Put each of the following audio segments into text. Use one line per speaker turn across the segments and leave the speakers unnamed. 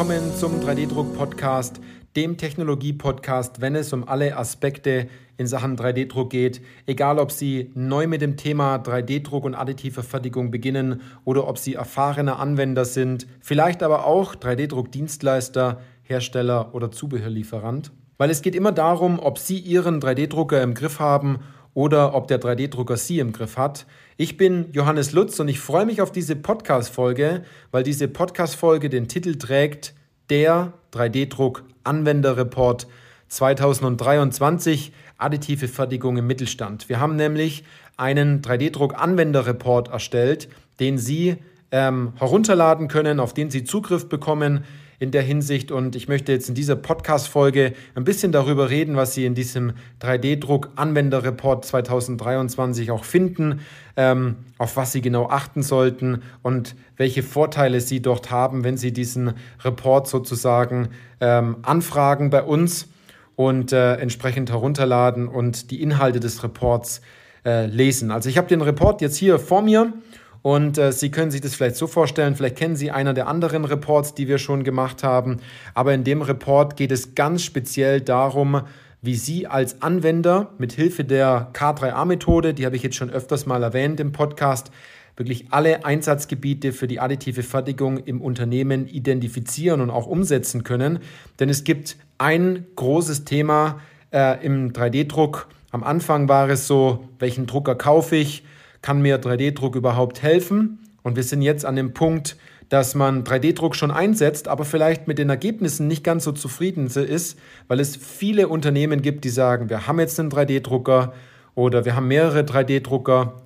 Willkommen zum 3D-Druck-Podcast, dem Technologie-Podcast, wenn es um alle Aspekte in Sachen 3D-Druck geht. Egal, ob Sie neu mit dem Thema 3D-Druck und additive Fertigung beginnen oder ob Sie erfahrene Anwender sind, vielleicht aber auch 3D-Druck-Dienstleister, Hersteller oder Zubehörlieferant. Weil es geht immer darum, ob Sie Ihren 3D-Drucker im Griff haben oder ob der 3D-Drucker Sie im Griff hat. Ich bin Johannes Lutz und ich freue mich auf diese Podcast-Folge, weil diese Podcast-Folge den Titel trägt Der 3D-Druck Anwenderreport 2023 additive Fertigung im Mittelstand. Wir haben nämlich einen 3D-Druck Anwenderreport erstellt, den Sie ähm, herunterladen können, auf den Sie Zugriff bekommen in der Hinsicht. Und ich möchte jetzt in dieser Podcast-Folge ein bisschen darüber reden, was Sie in diesem 3D-Druck-Anwenderreport 2023 auch finden, ähm, auf was Sie genau achten sollten und welche Vorteile Sie dort haben, wenn Sie diesen Report sozusagen ähm, anfragen bei uns und äh, entsprechend herunterladen und die Inhalte des Reports äh, lesen. Also ich habe den Report jetzt hier vor mir und äh, Sie können sich das vielleicht so vorstellen, vielleicht kennen Sie einer der anderen Reports, die wir schon gemacht haben. Aber in dem Report geht es ganz speziell darum, wie Sie als Anwender mit Hilfe der K3A-Methode, die habe ich jetzt schon öfters mal erwähnt im Podcast, wirklich alle Einsatzgebiete für die additive Fertigung im Unternehmen identifizieren und auch umsetzen können. Denn es gibt ein großes Thema äh, im 3D-Druck. Am Anfang war es so, welchen Drucker kaufe ich? Kann mir 3D-Druck überhaupt helfen? Und wir sind jetzt an dem Punkt, dass man 3D-Druck schon einsetzt, aber vielleicht mit den Ergebnissen nicht ganz so zufrieden ist, weil es viele Unternehmen gibt, die sagen, wir haben jetzt einen 3D-Drucker oder wir haben mehrere 3D-Drucker,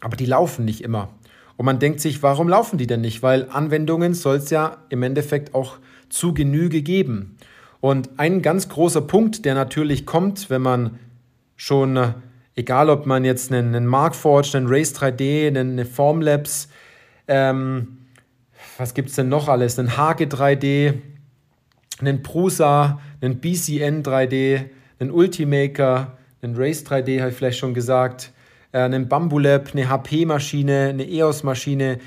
aber die laufen nicht immer. Und man denkt sich, warum laufen die denn nicht? Weil Anwendungen soll es ja im Endeffekt auch zu Genüge geben. Und ein ganz großer Punkt, der natürlich kommt, wenn man schon egal ob man jetzt einen, einen Markforge, einen Race 3D, einen, eine Formlabs, ähm, was gibt es denn noch alles? Einen Hage 3D, einen Prusa, einen BCN 3D, einen Ultimaker, einen Race 3D, habe ich vielleicht schon gesagt, äh, einen Bambulab, eine HP-Maschine, eine EOS-Maschine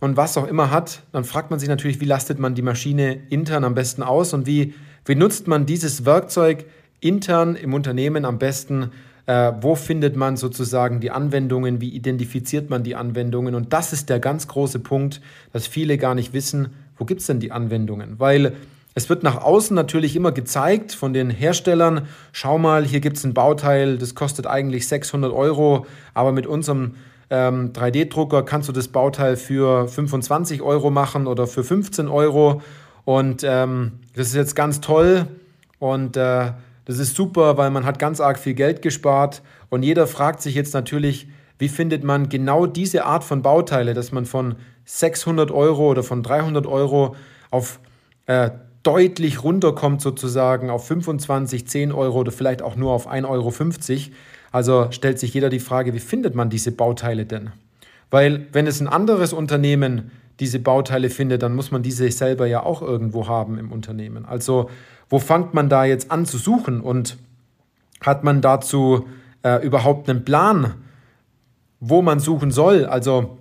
und was auch immer hat, dann fragt man sich natürlich, wie lastet man die Maschine intern am besten aus und wie, wie nutzt man dieses Werkzeug intern im Unternehmen am besten, äh, wo findet man sozusagen die Anwendungen, wie identifiziert man die Anwendungen. Und das ist der ganz große Punkt, dass viele gar nicht wissen, wo gibt es denn die Anwendungen. Weil es wird nach außen natürlich immer gezeigt von den Herstellern, schau mal, hier gibt es ein Bauteil, das kostet eigentlich 600 Euro, aber mit unserem ähm, 3D-Drucker kannst du das Bauteil für 25 Euro machen oder für 15 Euro. Und ähm, das ist jetzt ganz toll. Und äh, das ist super, weil man hat ganz arg viel Geld gespart und jeder fragt sich jetzt natürlich, wie findet man genau diese Art von Bauteile, dass man von 600 Euro oder von 300 Euro auf äh, deutlich runterkommt sozusagen auf 25, 10 Euro oder vielleicht auch nur auf 1,50 Euro. Also stellt sich jeder die Frage, wie findet man diese Bauteile denn? Weil wenn es ein anderes Unternehmen diese Bauteile findet, dann muss man diese selber ja auch irgendwo haben im Unternehmen. Also wo fängt man da jetzt an zu suchen und hat man dazu äh, überhaupt einen Plan, wo man suchen soll? Also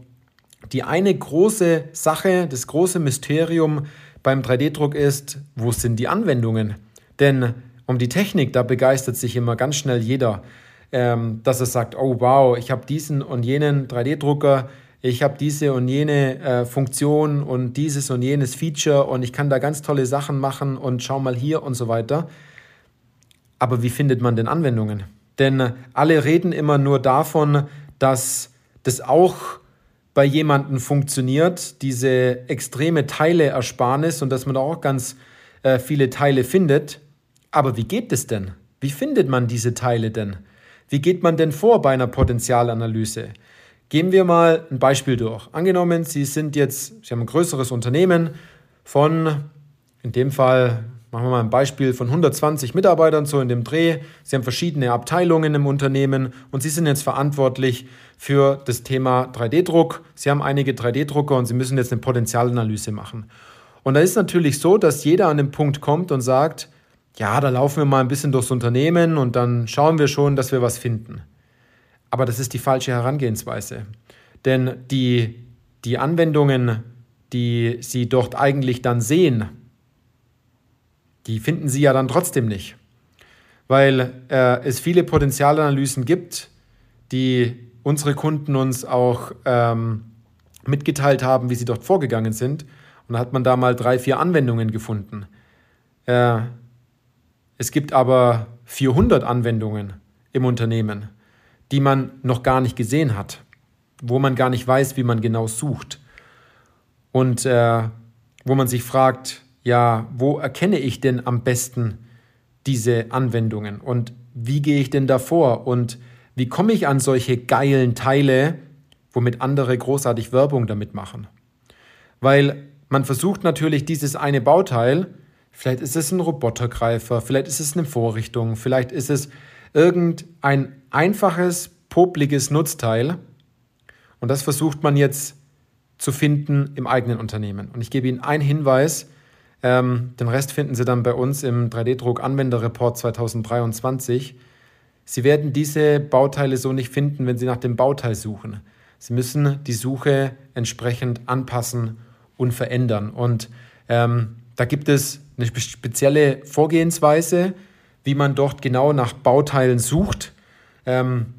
die eine große Sache, das große Mysterium beim 3D-Druck ist, wo sind die Anwendungen? Denn um die Technik, da begeistert sich immer ganz schnell jeder, ähm, dass er sagt, oh wow, ich habe diesen und jenen 3D-Drucker, ich habe diese und jene äh, Funktion und dieses und jenes Feature und ich kann da ganz tolle Sachen machen und schau mal hier und so weiter. Aber wie findet man denn Anwendungen? Denn alle reden immer nur davon, dass das auch bei jemandem funktioniert, diese extreme Teileersparnis und dass man da auch ganz äh, viele Teile findet. Aber wie geht es denn? Wie findet man diese Teile denn? Wie geht man denn vor bei einer Potenzialanalyse? Gehen wir mal ein Beispiel durch. Angenommen, Sie sind jetzt, Sie haben ein größeres Unternehmen von, in dem Fall machen wir mal ein Beispiel von 120 Mitarbeitern so in dem Dreh. Sie haben verschiedene Abteilungen im Unternehmen und Sie sind jetzt verantwortlich für das Thema 3D-Druck. Sie haben einige 3D-Drucker und Sie müssen jetzt eine Potenzialanalyse machen. Und da ist natürlich so, dass jeder an den Punkt kommt und sagt, ja, da laufen wir mal ein bisschen durchs Unternehmen und dann schauen wir schon, dass wir was finden. Aber das ist die falsche Herangehensweise. Denn die, die Anwendungen, die Sie dort eigentlich dann sehen, die finden Sie ja dann trotzdem nicht, weil äh, es viele Potenzialanalysen gibt, die unsere Kunden uns auch ähm, mitgeteilt haben, wie sie dort vorgegangen sind. Und da hat man da mal drei, vier Anwendungen gefunden. Äh, es gibt aber 400 Anwendungen im Unternehmen, die man noch gar nicht gesehen hat, wo man gar nicht weiß, wie man genau sucht. Und äh, wo man sich fragt, ja, wo erkenne ich denn am besten diese Anwendungen und wie gehe ich denn davor und wie komme ich an solche geilen Teile, womit andere großartig Werbung damit machen? Weil man versucht natürlich dieses eine Bauteil, vielleicht ist es ein Robotergreifer, vielleicht ist es eine Vorrichtung, vielleicht ist es irgendein einfaches, popliges Nutzteil und das versucht man jetzt zu finden im eigenen Unternehmen. Und ich gebe Ihnen einen Hinweis, ähm, den Rest finden Sie dann bei uns im 3D-Druck Anwenderreport 2023. Sie werden diese Bauteile so nicht finden, wenn Sie nach dem Bauteil suchen. Sie müssen die Suche entsprechend anpassen und verändern. Und ähm, da gibt es eine spezielle Vorgehensweise, wie man dort genau nach Bauteilen sucht. Ähm,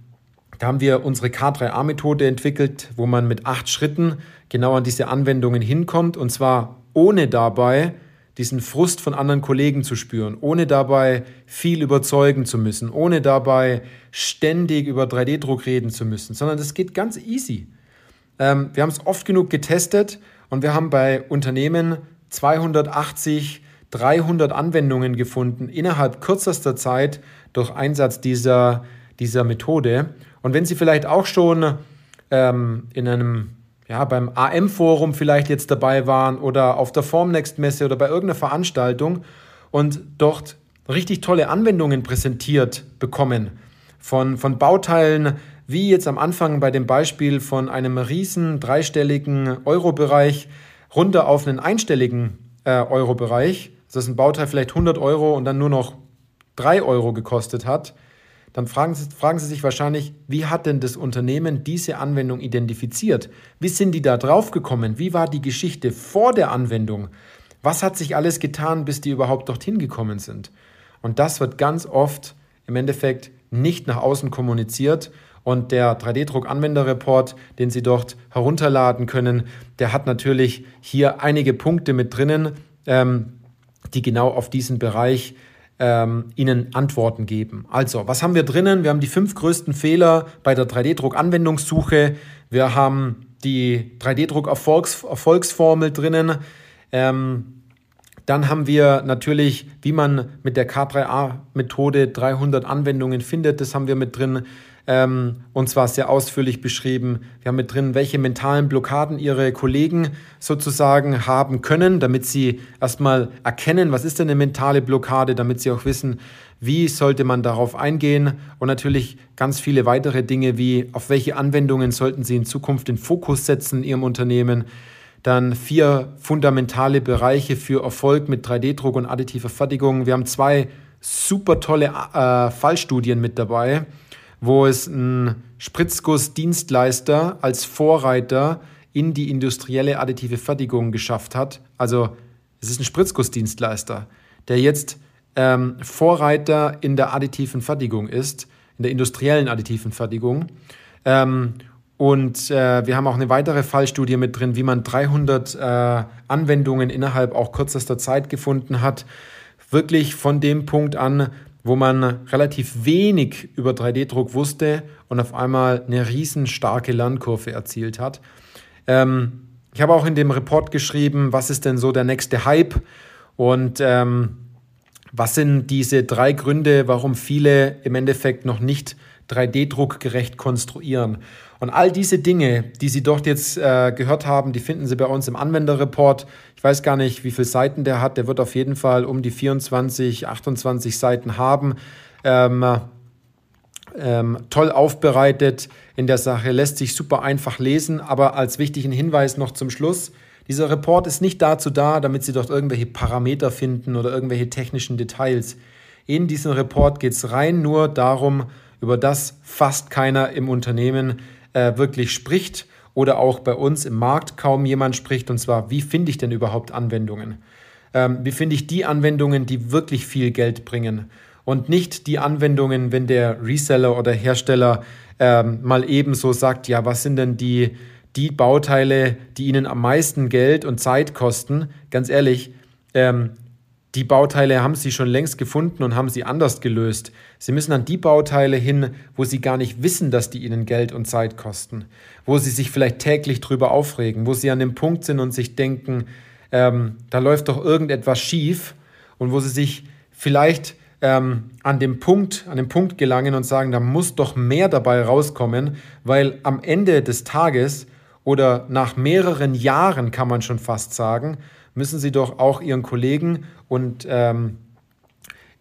da haben wir unsere K3A-Methode entwickelt, wo man mit acht Schritten genau an diese Anwendungen hinkommt und zwar ohne dabei diesen Frust von anderen Kollegen zu spüren, ohne dabei viel überzeugen zu müssen, ohne dabei ständig über 3D-Druck reden zu müssen, sondern das geht ganz easy. Ähm, wir haben es oft genug getestet und wir haben bei Unternehmen 280, 300 Anwendungen gefunden innerhalb kürzester Zeit durch Einsatz dieser, dieser Methode. Und wenn Sie vielleicht auch schon ähm, in einem, ja, beim AM-Forum vielleicht jetzt dabei waren oder auf der Formnext-Messe oder bei irgendeiner Veranstaltung und dort richtig tolle Anwendungen präsentiert bekommen von, von Bauteilen, wie jetzt am Anfang bei dem Beispiel von einem riesen dreistelligen Euro-Bereich runter auf einen einstelligen äh, Euro-Bereich, dass ein Bauteil vielleicht 100 Euro und dann nur noch 3 Euro gekostet hat, dann fragen Sie, fragen Sie sich wahrscheinlich, wie hat denn das Unternehmen diese Anwendung identifiziert? Wie sind die da drauf gekommen? Wie war die Geschichte vor der Anwendung? Was hat sich alles getan, bis die überhaupt dorthin gekommen sind? Und das wird ganz oft im Endeffekt nicht nach außen kommuniziert. Und der 3D-Druck-Anwenderreport, den Sie dort herunterladen können, der hat natürlich hier einige Punkte mit drinnen, ähm, die genau auf diesen Bereich ähm, Ihnen Antworten geben. Also, was haben wir drinnen? Wir haben die fünf größten Fehler bei der 3D-Druck-Anwendungssuche. Wir haben die 3D-Druck-Erfolgsformel drinnen. Ähm, dann haben wir natürlich, wie man mit der K3A-Methode 300 Anwendungen findet. Das haben wir mit drin ähm, und zwar sehr ausführlich beschrieben. Wir haben mit drin, welche mentalen Blockaden Ihre Kollegen sozusagen haben können, damit Sie erstmal erkennen, was ist denn eine mentale Blockade, damit Sie auch wissen, wie sollte man darauf eingehen und natürlich ganz viele weitere Dinge wie auf welche Anwendungen sollten Sie in Zukunft den Fokus setzen in Ihrem Unternehmen. Dann vier fundamentale Bereiche für Erfolg mit 3D-Druck und additiver Fertigung. Wir haben zwei super tolle äh, Fallstudien mit dabei wo es ein Spritzgussdienstleister als Vorreiter in die industrielle additive Fertigung geschafft hat. Also es ist ein Spritzgussdienstleister, der jetzt ähm, Vorreiter in der additiven Fertigung ist, in der industriellen additiven Fertigung. Ähm, und äh, wir haben auch eine weitere Fallstudie mit drin, wie man 300 äh, Anwendungen innerhalb auch kürzester Zeit gefunden hat. Wirklich von dem Punkt an, wo man relativ wenig über 3D-Druck wusste und auf einmal eine riesen starke Lernkurve erzielt hat. Ähm, ich habe auch in dem Report geschrieben, was ist denn so der nächste Hype und ähm, was sind diese drei Gründe, warum viele im Endeffekt noch nicht 3D-druckgerecht konstruieren. Und all diese Dinge, die Sie dort jetzt äh, gehört haben, die finden Sie bei uns im Anwenderreport. Ich weiß gar nicht, wie viele Seiten der hat. Der wird auf jeden Fall um die 24, 28 Seiten haben. Ähm, ähm, toll aufbereitet in der Sache, lässt sich super einfach lesen, aber als wichtigen Hinweis noch zum Schluss. Dieser Report ist nicht dazu da, damit Sie dort irgendwelche Parameter finden oder irgendwelche technischen Details. In diesem Report geht es rein nur darum, über das fast keiner im Unternehmen äh, wirklich spricht oder auch bei uns im Markt kaum jemand spricht, und zwar, wie finde ich denn überhaupt Anwendungen? ähm, wie finde ich die Anwendungen, die wirklich viel Geld bringen und nicht die Anwendungen, wenn der Reseller oder Hersteller ähm, mal ebenso sagt, ja, was sind denn die, die Bauteile, die Ihnen am meisten Geld und Zeit kosten? Ganz ehrlich, ähm, die Bauteile haben Sie schon längst gefunden und haben sie anders gelöst. Sie müssen an die Bauteile hin, wo Sie gar nicht wissen, dass die Ihnen Geld und Zeit kosten, wo Sie sich vielleicht täglich drüber aufregen, wo Sie an dem Punkt sind und sich denken, ähm, da läuft doch irgendetwas schief. Und wo Sie sich vielleicht ähm, an dem Punkt, an den Punkt gelangen und sagen, da muss doch mehr dabei rauskommen, weil am Ende des Tages oder nach mehreren Jahren kann man schon fast sagen, müssen Sie doch auch Ihren Kollegen und ähm,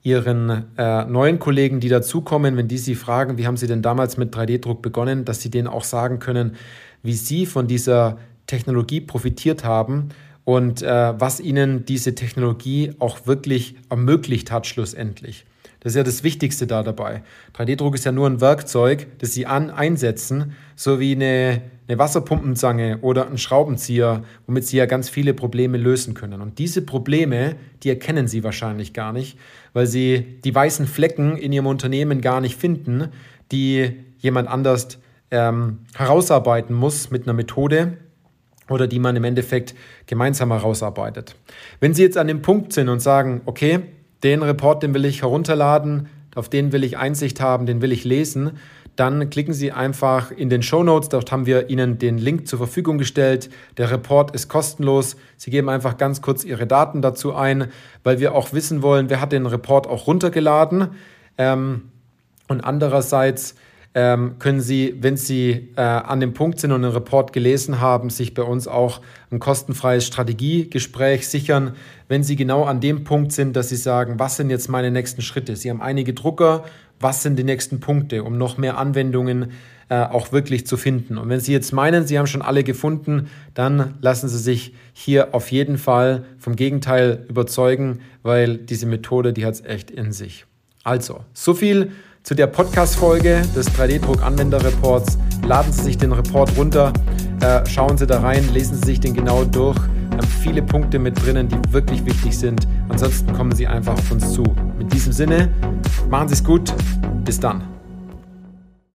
Ihren äh, neuen Kollegen, die dazukommen, wenn die Sie fragen, wie haben Sie denn damals mit 3D-Druck begonnen, dass Sie denen auch sagen können, wie Sie von dieser Technologie profitiert haben und äh, was Ihnen diese Technologie auch wirklich ermöglicht hat schlussendlich. Das ist ja das Wichtigste da dabei. 3D-Druck ist ja nur ein Werkzeug, das Sie an einsetzen, so wie eine, eine Wasserpumpenzange oder ein Schraubenzieher, womit Sie ja ganz viele Probleme lösen können. Und diese Probleme, die erkennen Sie wahrscheinlich gar nicht, weil Sie die weißen Flecken in Ihrem Unternehmen gar nicht finden, die jemand anders ähm, herausarbeiten muss mit einer Methode, oder die man im Endeffekt gemeinsam herausarbeitet. Wenn Sie jetzt an dem Punkt sind und sagen, okay, den Report, den will ich herunterladen, auf den will ich Einsicht haben, den will ich lesen, dann klicken Sie einfach in den Show Notes. Dort haben wir Ihnen den Link zur Verfügung gestellt. Der Report ist kostenlos. Sie geben einfach ganz kurz Ihre Daten dazu ein, weil wir auch wissen wollen, wer hat den Report auch runtergeladen. Ähm, und andererseits ähm, können Sie, wenn Sie äh, an dem Punkt sind und einen Report gelesen haben, sich bei uns auch ein kostenfreies Strategiegespräch sichern, wenn Sie genau an dem Punkt sind, dass Sie sagen, was sind jetzt meine nächsten Schritte? Sie haben einige Drucker, was sind die nächsten Punkte, um noch mehr Anwendungen äh, auch wirklich zu finden. Und wenn Sie jetzt meinen, Sie haben schon alle gefunden, dann lassen Sie sich hier auf jeden Fall vom Gegenteil überzeugen, weil diese Methode, die hat es echt in sich. Also, so viel zu der Podcast-Folge des 3D-Druck-Anwender-Reports. Laden Sie sich den Report runter, äh, schauen Sie da rein, lesen Sie sich den genau durch. Haben viele Punkte mit drinnen, die wirklich wichtig sind. Ansonsten kommen Sie einfach auf uns zu. Mit diesem Sinne, machen Sie es gut. Bis dann.